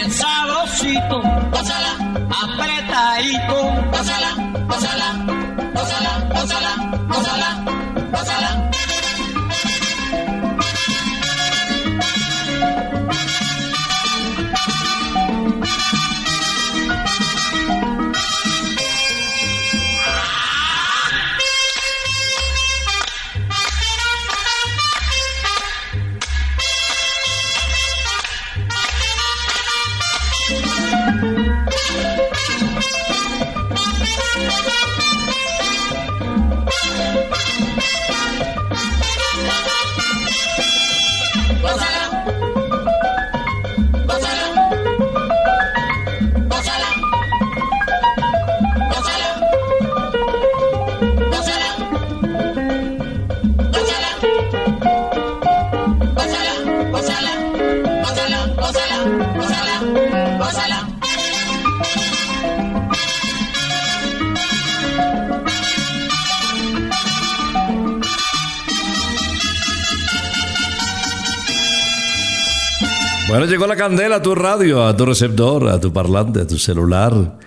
bien sabrosito. Pásala, apretadito. Pásala, pásala Bueno, llegó la candela a tu radio, a tu receptor, a tu parlante, a tu celular.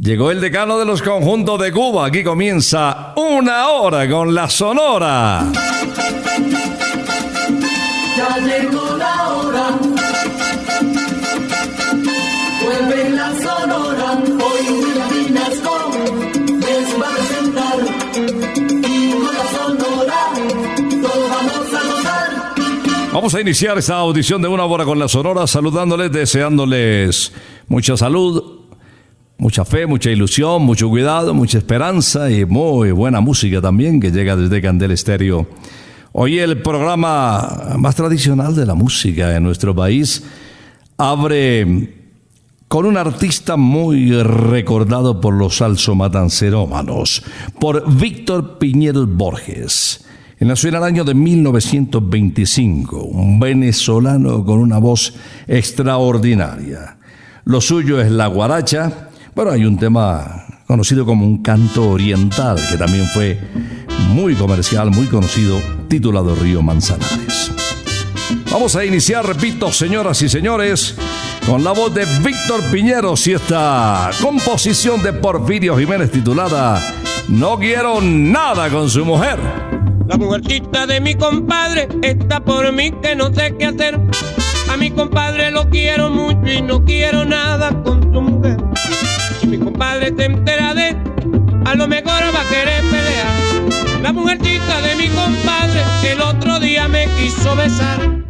Llegó el decano de los conjuntos de Cuba. Aquí comienza una hora con la Sonora. Vamos a iniciar esta audición de una hora con la Sonora, saludándoles, deseándoles mucha salud, mucha fe, mucha ilusión, mucho cuidado, mucha esperanza y muy buena música también que llega desde Candel Estéreo. Hoy el programa más tradicional de la música en nuestro país abre con un artista muy recordado por los salsomatancerómanos, por Víctor Piñero Borges. Él nació en el año de 1925, un venezolano con una voz extraordinaria. Lo suyo es la guaracha, pero hay un tema conocido como un canto oriental, que también fue muy comercial, muy conocido, titulado Río Manzanares. Vamos a iniciar, repito, señoras y señores, con la voz de Víctor Piñeros y esta composición de Porfirio Jiménez titulada No quiero nada con su mujer. La mujercita de mi compadre está por mí que no sé qué hacer. A mi compadre lo quiero mucho y no quiero nada con su mujer. Si mi compadre se entera de, a lo mejor va a querer pelear. La mujercita de mi compadre el otro día me quiso besar.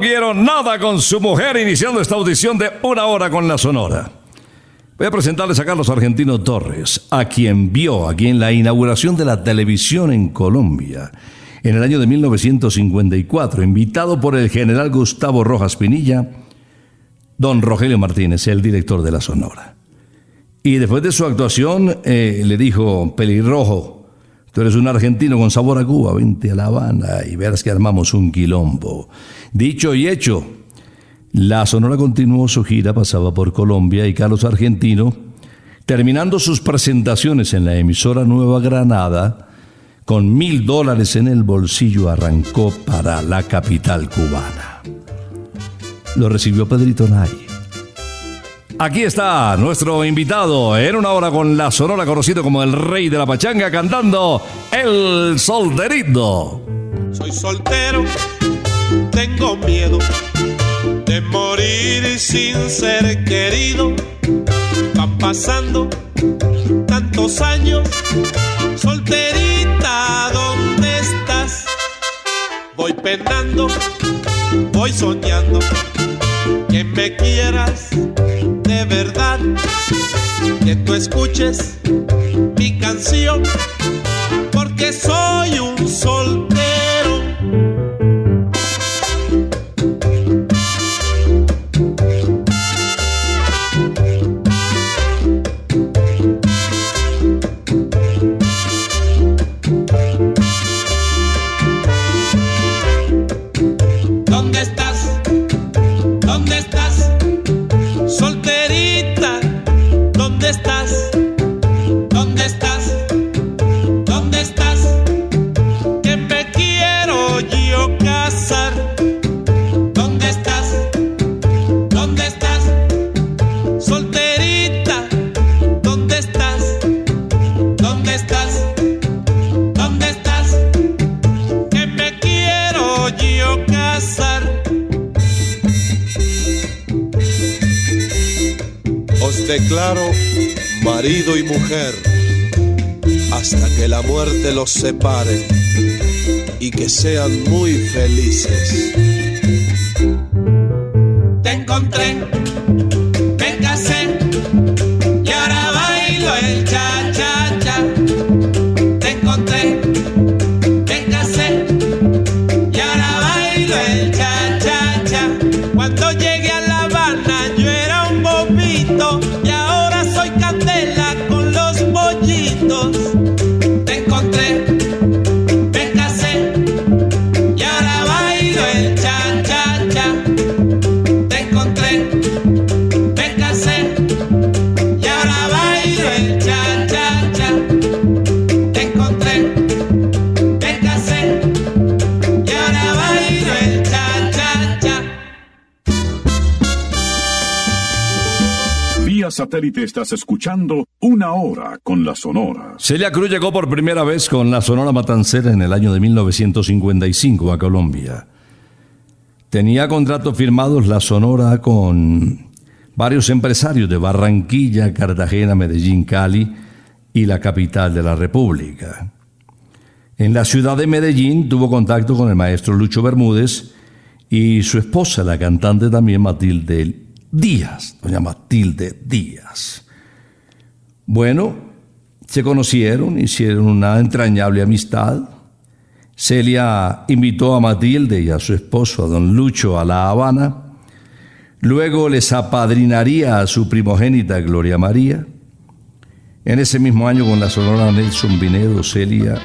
Quiero nada con su mujer, iniciando esta audición de una hora con la Sonora. Voy a presentarles a Carlos Argentino Torres, a quien vio aquí en la inauguración de la televisión en Colombia en el año de 1954, invitado por el general Gustavo Rojas Pinilla, don Rogelio Martínez, el director de la Sonora. Y después de su actuación eh, le dijo, pelirrojo, tú eres un argentino con sabor a Cuba, vente a La Habana y verás que armamos un quilombo. Dicho y hecho, la Sonora continuó su gira, pasaba por Colombia y Carlos Argentino, terminando sus presentaciones en la emisora Nueva Granada, con mil dólares en el bolsillo arrancó para la capital cubana. Lo recibió Pedrito Nay. Aquí está nuestro invitado en una hora con la Sonora, conocido como el rey de la pachanga, cantando El Solterito. Soy soltero, tengo miedo de morir sin ser querido. Van pasando tantos años, solterita, ¿dónde estás? Voy penando, voy soñando que me quieras de verdad, que tú escuches mi canción, declaro marido y mujer hasta que la muerte los separe y que sean muy felices. Te encontré, satélite estás escuchando Una Hora con la Sonora. Celia Cruz llegó por primera vez con la Sonora Matancera en el año de 1955 a Colombia. Tenía contratos firmados la Sonora con varios empresarios de Barranquilla, Cartagena, Medellín, Cali y la capital de la República. En la ciudad de Medellín tuvo contacto con el maestro Lucho Bermúdez y su esposa, la cantante también Matilde Díaz, doña Matilde Díaz. Bueno, se conocieron, hicieron una entrañable amistad. Celia invitó a Matilde y a su esposo, a don Lucho, a La Habana. Luego les apadrinaría a su primogénita Gloria María. En ese mismo año, con la sonora Nelson Vinedo, Celia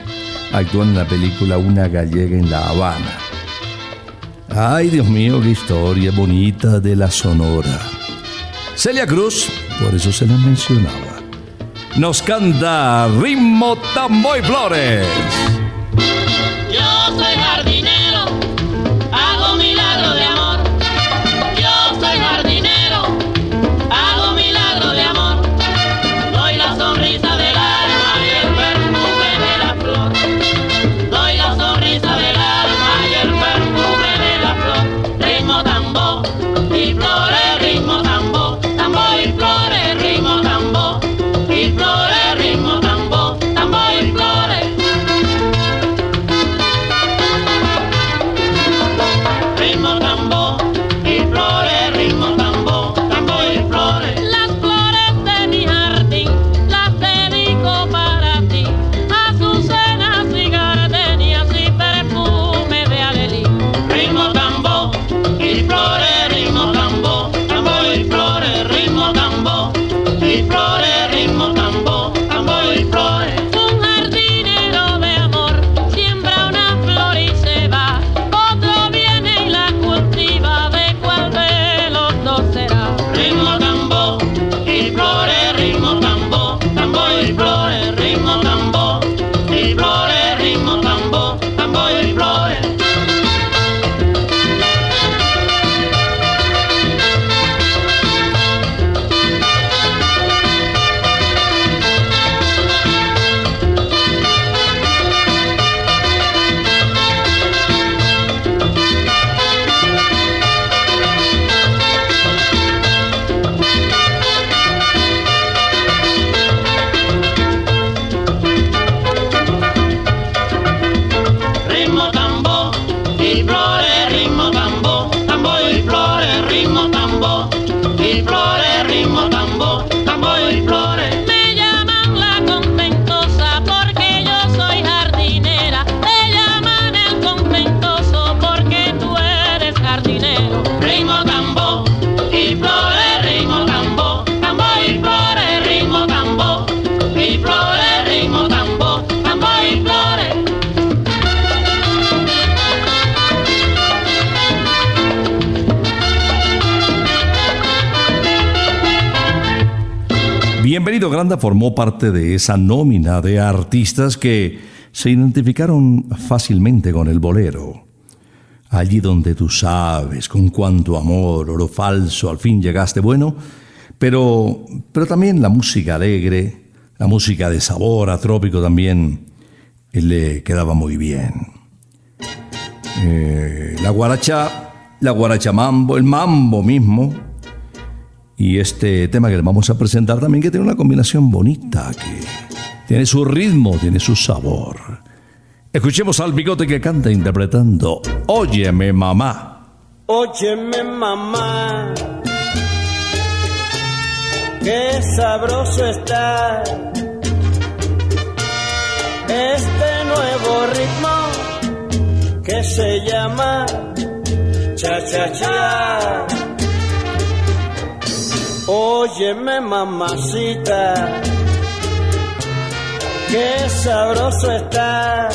actuó en la película Una gallega en La Habana. Ay, Dios mío, qué historia bonita de la Sonora. Celia Cruz, por eso se la mencionaba. Nos canta Ritmo Tamboy Flores. Yo soy formó parte de esa nómina de artistas que se identificaron fácilmente con el bolero. Allí donde tú sabes con cuánto amor, oro falso, al fin llegaste bueno, pero, pero también la música alegre, la música de sabor atrópico también eh, le quedaba muy bien. Eh, la guaracha, la guaracha mambo, el mambo mismo, y este tema que le vamos a presentar también que tiene una combinación bonita, que tiene su ritmo, tiene su sabor. Escuchemos al bigote que canta interpretando Óyeme mamá. Óyeme mamá, qué sabroso está este nuevo ritmo que se llama cha cha cha. Óyeme mamacita, qué sabroso está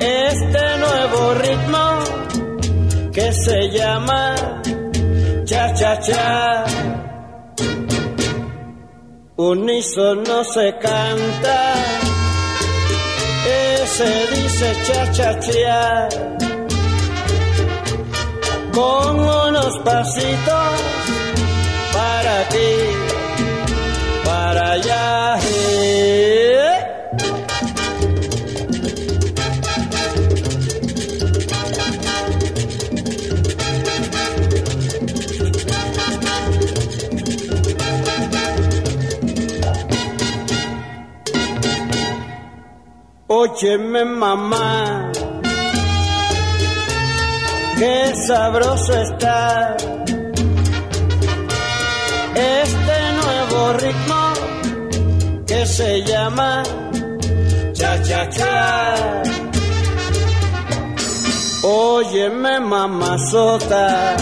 este nuevo ritmo que se llama cha cha cha. Unísono se canta, ese dice cha cha cha. Con unos pasitos aquí, para allá. eh. Óyeme mamá, qué sabroso está este nuevo ritmo que se llama cha cha cha. Óyeme mamazota,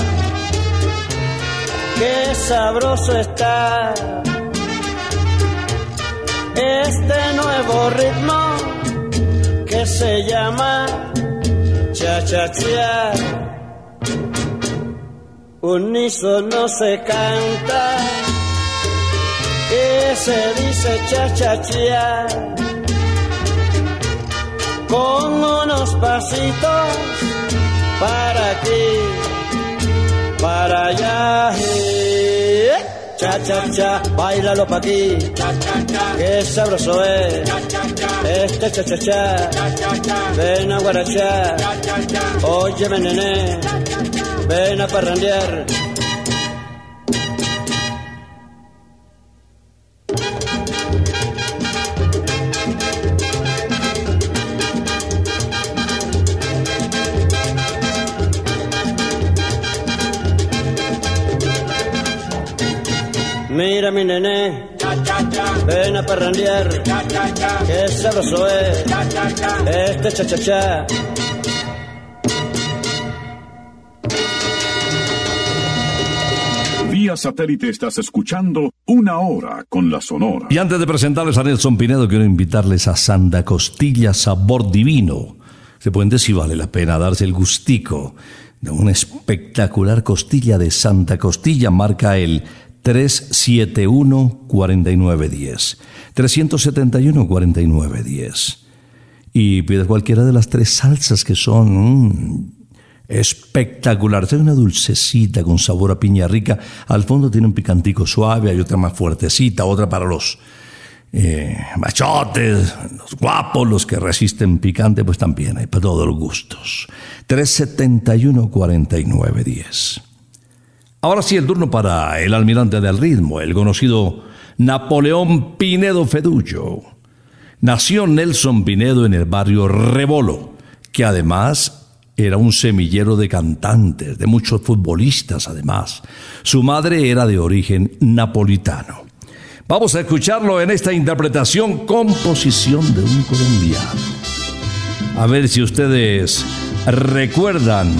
qué sabroso está este nuevo ritmo que se llama cha cha cha. Unísono se canta y se dice cha cha cha. Con unos pasitos para aquí, para allá. eh. Cha cha cha, bailalo pa' aquí, qué sabroso es. Este cha cha cha, ven a guarachar, óyeme nené, ven a parrandear. Mira mi nené, ven a parrandear, qué sabroso es. Este cha Satélite estás escuchando Una Hora con la Sonora. Y antes de presentarles a Nelson Pinedo, quiero invitarles a Santa Costilla Sabor Divino. Se pueden decir, vale la pena darse el gustico de una espectacular costilla de Santa Costilla, marca el 371-4910. 371-4910. Y pide cualquiera de las tres salsas que son mm, espectaculares. Hay una dulcecita con sabor a piña rica. Al fondo tiene un picantico suave, hay otra más fuertecita, otra para los eh, machotes, los guapos, los que resisten picante, pues también hay para todos los gustos. 371-4910. Ahora sí, el turno para el almirante del ritmo, el conocido Napoleón Pinedo Fedullo. Nació Nelson Pinedo en el barrio Rebolo, que además era un semillero de cantantes, de muchos futbolistas además. Su madre era de origen napolitano. Vamos a escucharlo en esta interpretación, composición de un colombiano. A ver si ustedes recuerdan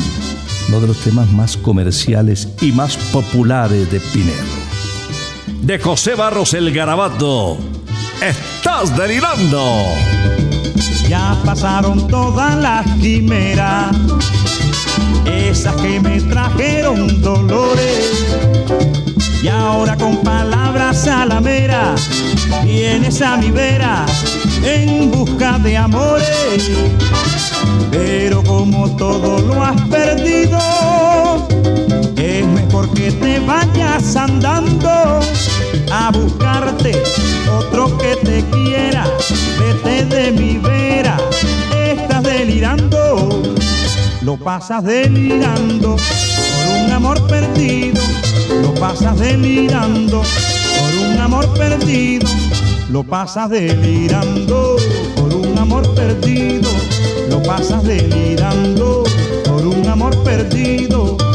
uno de los temas más comerciales y más populares de Pinedo. De José Barros el Garabato. ¡Estás delirando! Ya pasaron todas las quimeras, esas que me trajeron dolores. Y ahora con palabras a la mera, vienes a mi vera en busca de amores. Pero como todo lo has perdido, es mejor que te vayas andando a buscarte otro que te quiera. Vete de mi vera, estás delirando, lo pasas delirando por un amor perdido, lo pasas delirando por un amor perdido, lo pasas delirando por un amor perdido, lo pasas delirando por un amor perdido.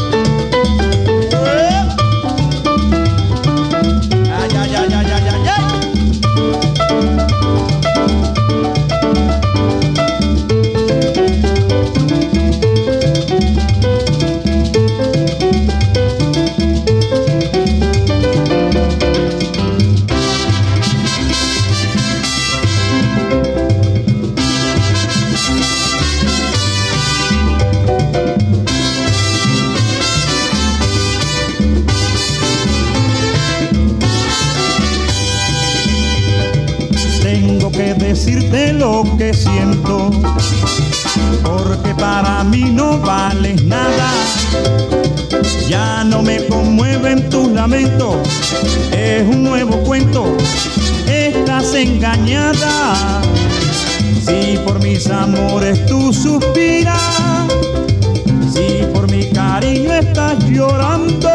Conmueven tus lamentos, es un nuevo cuento, estás engañada. Si por mis amores tú suspiras, si por mi cariño estás llorando,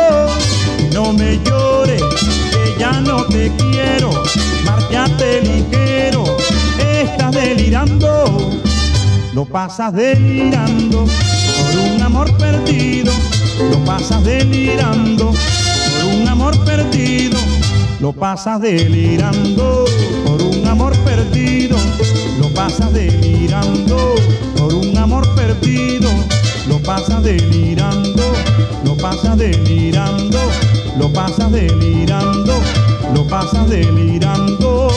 no me llores, que ya no te quiero, márchate ligero, estás delirando, lo pasas delirando por un amor perdido, lo pasas delirando por un amor perdido, lo pasas delirando por un amor perdido, lo pasas delirando por un amor perdido, lo pasas delirando, lo pasas delirando, lo pasas delirando, lo pasas delirando.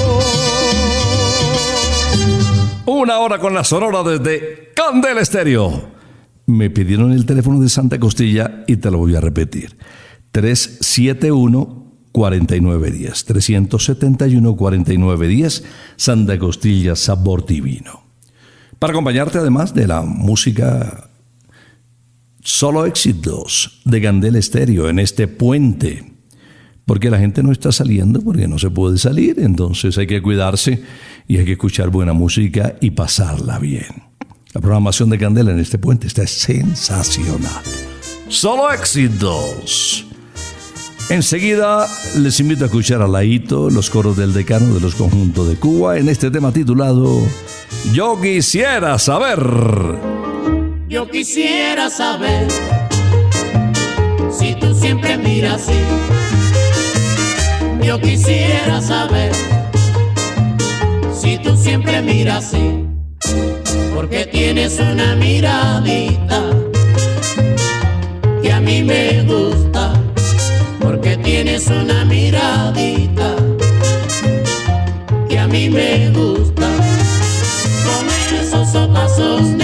Una hora con la sonora desde Candel Estéreo. Me pidieron el teléfono de Santa Costilla y te lo voy a repetir. 371-4910. 371-4910. Santa Costilla Sabor Divino. Para acompañarte además de la música solo éxitos de Candel Estéreo en este puente porque la gente no está saliendo, porque no se puede salir, entonces hay que cuidarse y hay que escuchar buena música y pasarla bien. La programación de Candela en este puente está sensacional. Solo éxitos. Enseguida les invito a escuchar a Laito, los coros del decano de los conjuntos de Cuba, en este tema titulado Yo quisiera saber. Yo quisiera saber si tú siempre miras así. Yo quisiera saber si tú siempre miras así. Porque tienes una miradita que a mí me gusta. Porque tienes una miradita que a mí me gusta. Con esos ojos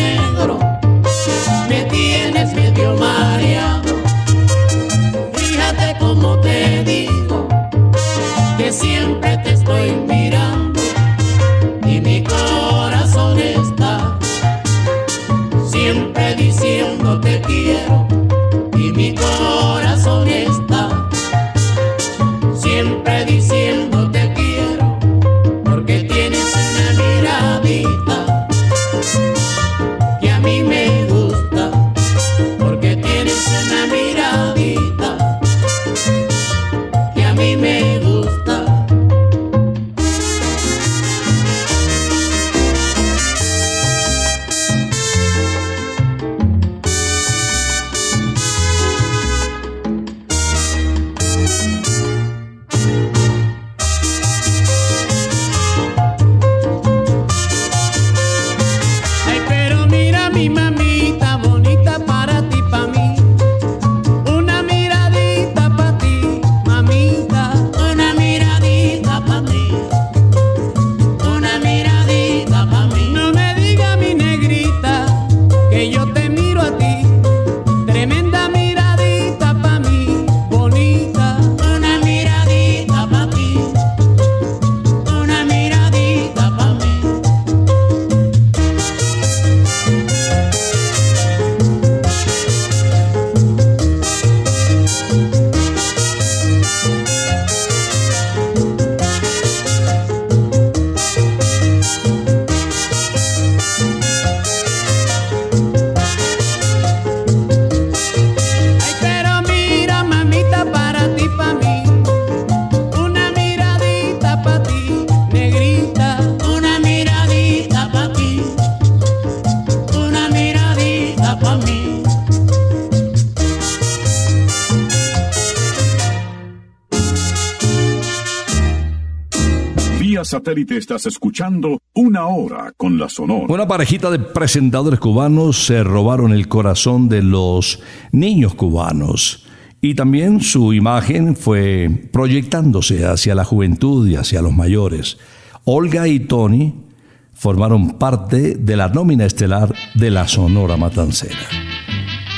estás escuchando una hora con la Sonora. Una parejita de presentadores cubanos se robaron el corazón de los niños cubanos y también su imagen fue proyectándose hacia la juventud y hacia los mayores. Olga y Tony formaron parte de la nómina estelar de la Sonora Matancera.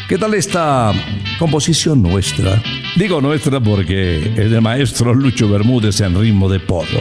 ¿Qué tal esta composición nuestra? Digo nuestra porque es de maestro Lucho Bermúdez en ritmo de porro.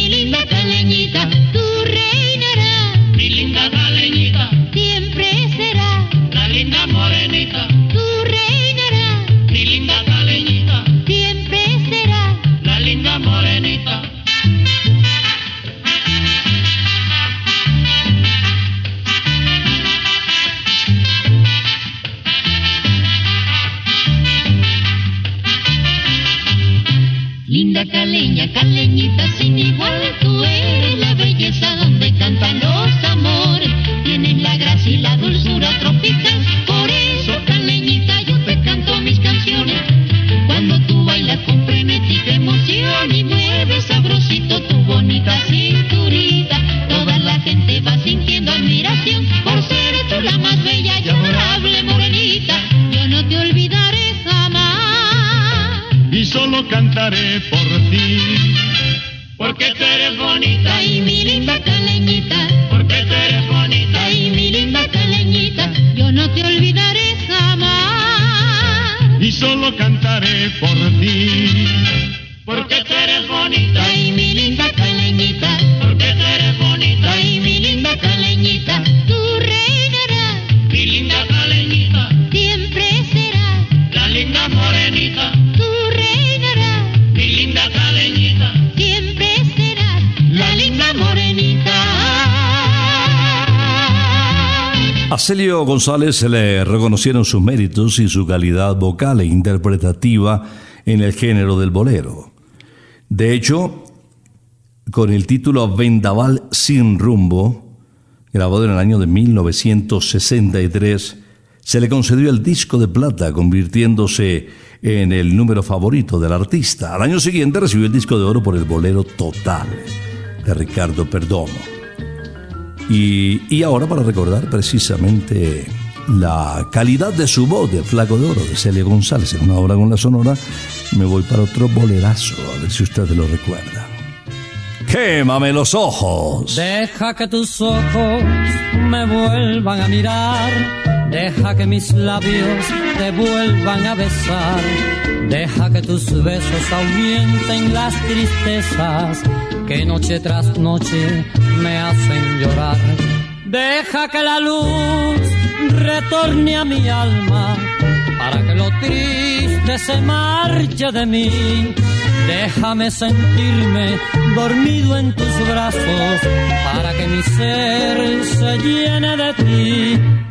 sin igual, tú eres la belleza donde cantan los amores. Tienes la gracia y la dulzura tropical, Celio González se le reconocieron sus méritos y su calidad vocal e interpretativa en el género del bolero. De hecho, con el título Vendaval sin rumbo, grabado en el año de 1963, se le concedió el disco de plata, convirtiéndose en el número favorito del artista. Al año siguiente recibió el disco de oro por el bolero Total de Ricardo Perdomo. Y, ahora para recordar precisamente la calidad de su voz de Flaco de Oro de Celia González en una obra con la Sonora, me voy para otro bolerazo, a ver si ustedes lo recuerdan. ¡Quémame los ojos! Deja que tus ojos me vuelvan a mirar, deja que mis labios te vuelvan a besar, deja que tus besos ahuyenten las tristezas que noche tras noche me hacen llorar. Deja que la luz retorne a mi alma para que lo triste se marche de mí. Déjame sentirme dormido en tus brazos para que mi ser se llene de ti.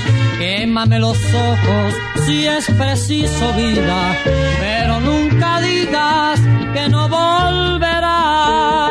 Quémame los ojos si es preciso vida, pero nunca digas que no volverás.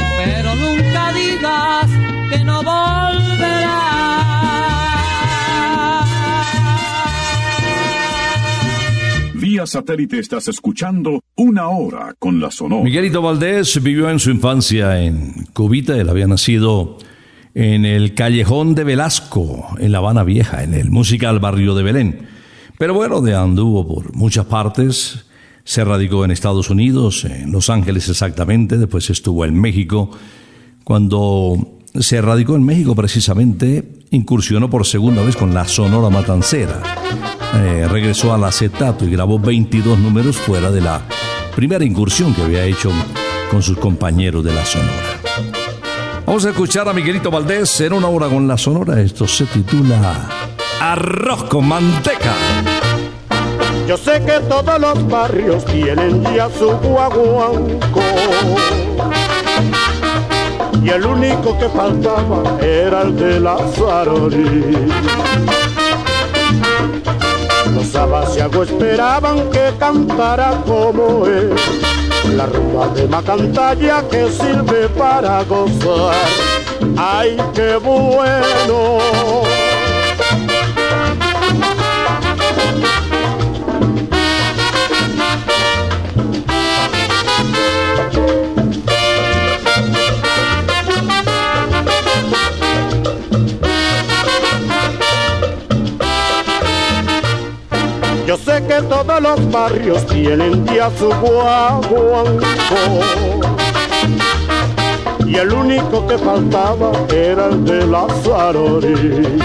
pero nunca digas que no volverás. Vía satélite estás escuchando Una Hora con la Sonora. Miguelito Valdés vivió en su infancia en Cubita, él había nacido en el Callejón de Velasco, en La Habana Vieja, en el musical barrio de Belén. Pero bueno, de anduvo por muchas partes, se radicó en Estados Unidos, en Los Ángeles exactamente, después estuvo en México. Cuando se radicó en México precisamente, incursionó por segunda vez con la Sonora Matancera. Eh, regresó al acetato y grabó 22 números fuera de la primera incursión que había hecho con sus compañeros de la Sonora. Vamos a escuchar a Miguelito Valdés en una hora con la Sonora. Esto se titula Arroz con manteca. Yo sé que todos los barrios tienen ya su guaguanco. Y el único que faltaba era el de la Sarori. Los abasiagos esperaban que cantara como él. La rumba de Macantalla que sirve para gozar. ¡Ay, qué bueno! Yo sé que todos los barrios tienen ya su guaguanco y el único que faltaba era el de la Sarori.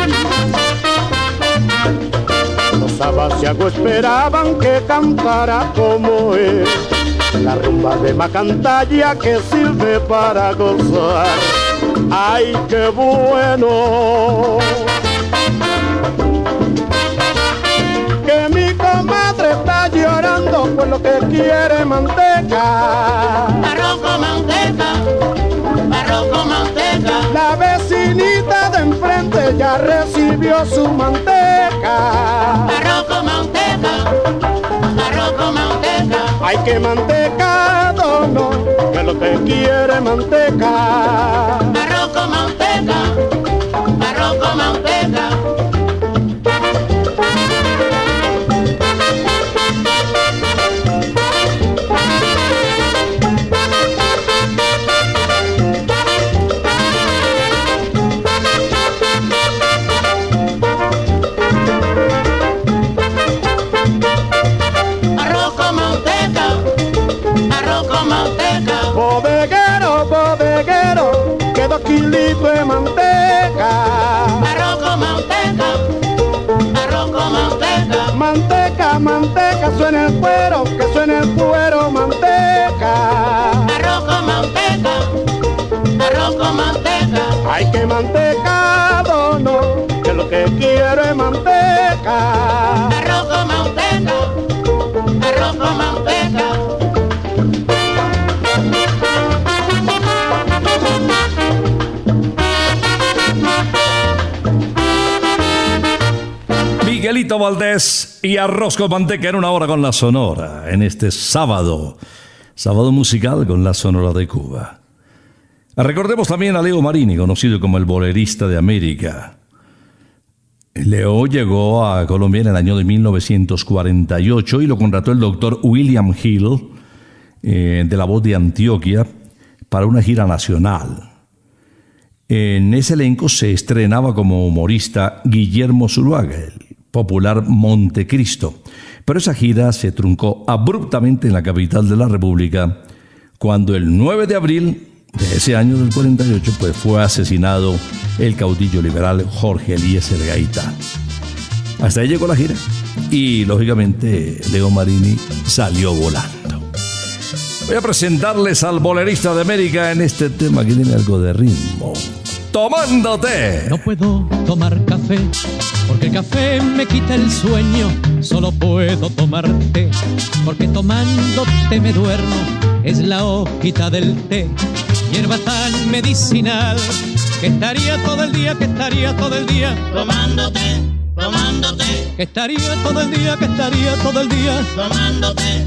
Los abasiagos esperaban que cantara como él, la rumba de Macantalla que sirve para gozar. ¡Ay, qué bueno! Llorando por lo que quiere manteca. Arroz con manteca, arroz con manteca. La vecinita de enfrente ya recibió su manteca. Arroz con manteca, arroz con manteca. Hay que mantecado, no, que lo que quiere manteca. Valdés y Arroz con Manteca en una hora con la Sonora, en este sábado, sábado musical con la Sonora de Cuba. Recordemos también a Leo Marini, conocido como el bolerista de América. Leo llegó a Colombia en el año de 1948 y lo contrató el doctor William Hill, eh, de la voz de Antioquia, para una gira nacional. En ese elenco se estrenaba como humorista Guillermo Zuluaga, popular Montecristo. Pero esa gira se truncó abruptamente en la capital de la República cuando el 9 de abril de ese año del 48 pues fue asesinado el caudillo liberal Jorge Eliezer Gaitán. Hasta ahí llegó la gira y lógicamente Leo Marini salió volando. Voy a presentarles al bolerista de América en este tema que tiene algo de ritmo. Tomándote. No puedo tomar café porque el café me quita el sueño. Solo puedo tomar té porque tomándote me duermo es la hojita del té, hierba tan medicinal, que estaría todo el día, que estaría todo el día tomándote, tomándote, que estaría todo el día, que estaría todo el día tomándote,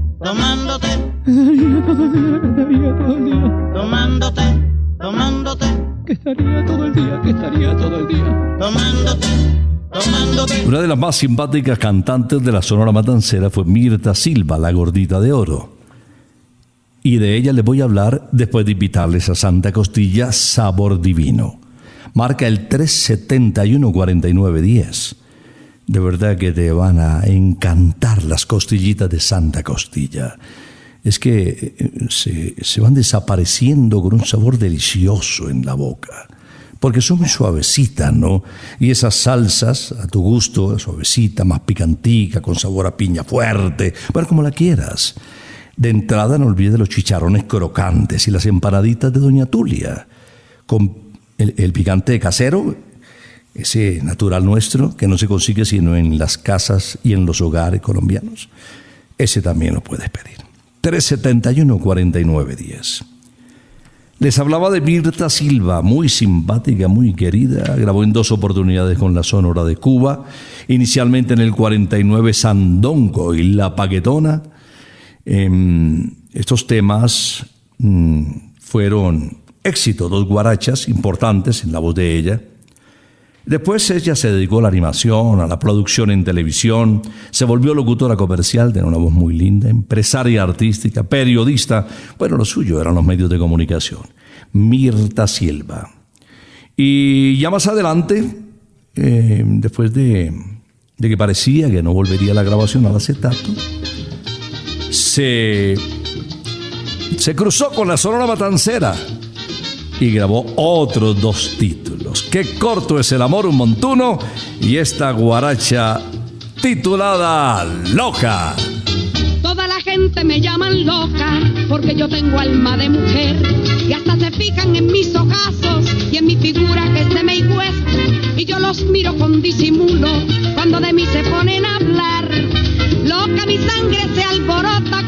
tomándote, estaría todo el día, que estaría todo el día tomándote, tomándote, que estaría todo el día, que estaría todo el día tomándote, tomándote. Una de las más simpáticas cantantes de la Sonora Matancera fue Mirta Silva, la gordita de oro. Y de ella les voy a hablar después de invitarles a Santa Costilla Sabor Divino. Marca el 371-4910. De verdad que te van a encantar las costillitas de Santa Costilla. Es que eh, se, se van desapareciendo con un sabor delicioso en la boca porque son muy suavecitas, ¿no? Y esas salsas, a tu gusto, suavecita, más picantica, con sabor a piña fuerte, bueno, como la quieras. De entrada no olvides los chicharrones crocantes y las empanaditas de Doña Tulia, con el, el picante casero, ese natural nuestro, que no se consigue sino en las casas y en los hogares colombianos. Ese también lo puedes pedir. 371-4910. Les hablaba de Mirta Silva, muy simpática, muy querida. Grabó en dos oportunidades con la Sonora de Cuba. Inicialmente en el 49 Sandongo y La Paquetona. Eh, estos temas mm, fueron éxito, dos guarachas importantes en la voz de ella. Después ella se dedicó a la animación, a la producción en televisión, se volvió locutora comercial, tenía una voz muy linda, empresaria artística, periodista. Bueno, lo suyo eran los medios de comunicación. Mirta Silva. Y ya más adelante, eh, después de, que parecía que no volvería la grabación al acetato, se, se cruzó con la Sonora Matancera y grabó otros dos títulos. Qué corto es el amor, un montuno, y esta guaracha titulada Loca. Toda la gente me llaman loca porque yo tengo alma de mujer y hasta se fijan en mis ojazos y en mi figura que se me hicuesta y yo los miro con disimulo cuando de mí se ponen a hablar. Loca mi sangre se alborota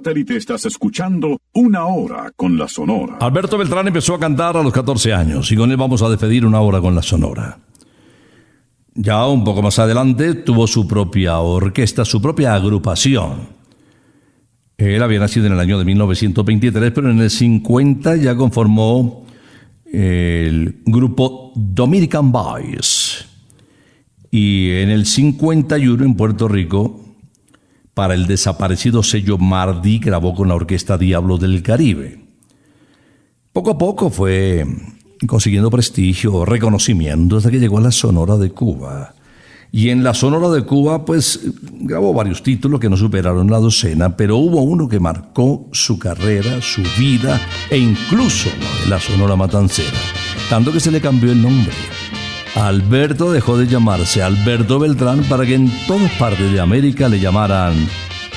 satélite estás escuchando Una Hora con la Sonora. Alberto Beltrán empezó a cantar a los 14 años y con él vamos a despedir una hora con la Sonora. Ya un poco más adelante tuvo su propia orquesta, su propia agrupación. Él había nacido en el año de 1923, pero en el 50 ya conformó el grupo Dominican Boys. Y en el 51 en Puerto Rico, para el desaparecido sello Mardi, grabó con la orquesta Diablo del Caribe. Poco a poco fue consiguiendo prestigio, reconocimiento, hasta que llegó a la Sonora de Cuba. Y en la Sonora de Cuba, pues grabó varios títulos que no superaron la docena, pero hubo uno que marcó su carrera, su vida e incluso la Sonora Matancera, tanto que se le cambió el nombre. Alberto dejó de llamarse Alberto Beltrán para que en todas partes de América le llamaran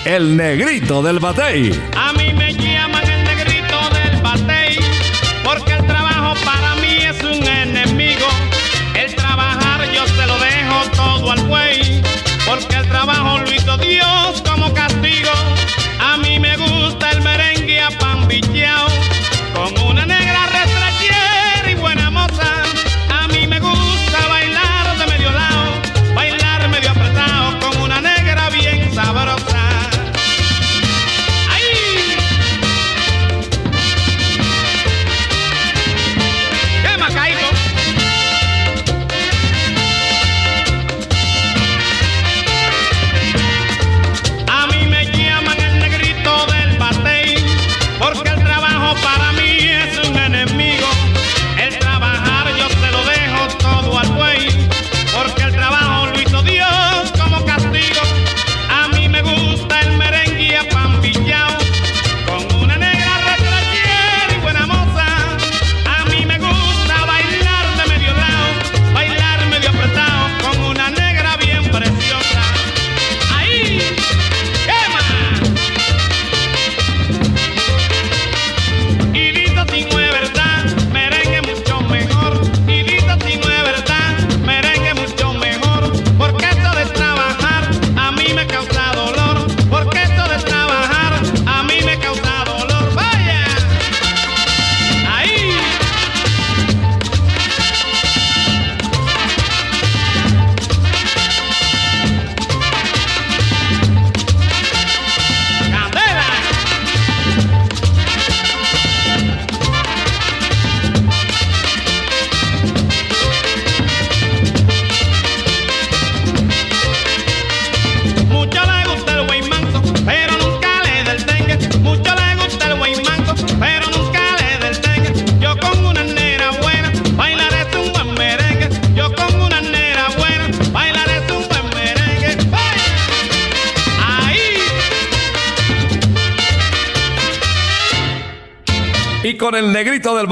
el negrito del batey. A mí me llaman el negrito del batey, porque el trabajo para mí es un enemigo. El trabajar yo se lo dejo todo al buey, porque el trabajo lo hizo Dios como castigo. A mí me gusta el merengue a con una negra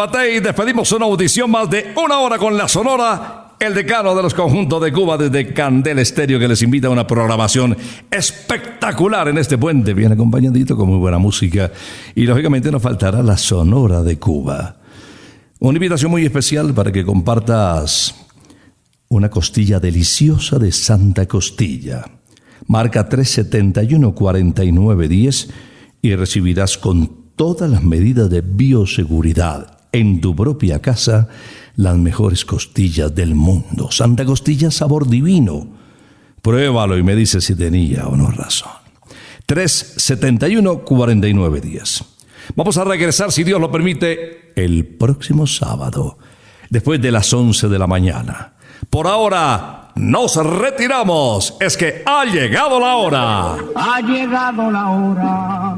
batey despedimos una audición más de una hora con la Sonora. El decano de los conjuntos de Cuba desde Candel Estéreo que les invita a una programación espectacular en este puente, bien acompañadito con muy buena música. Y lógicamente nos faltará la Sonora de Cuba. Una invitación muy especial para que compartas una costilla deliciosa de Santa Costilla. Marca 371 4910 y recibirás con todas las medidas de bioseguridad en tu propia casa las mejores costillas del mundo. Santa Costilla sabor divino. Pruébalo y me dice si tenía o no razón. 371 4910. Vamos a regresar, si Dios lo permite, el próximo sábado, después de las 11 de la mañana. Por ahora, nos retiramos. Es que ha llegado la hora. Ha llegado la hora.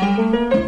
Thank you.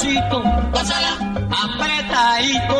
despacito, pásala apretadito.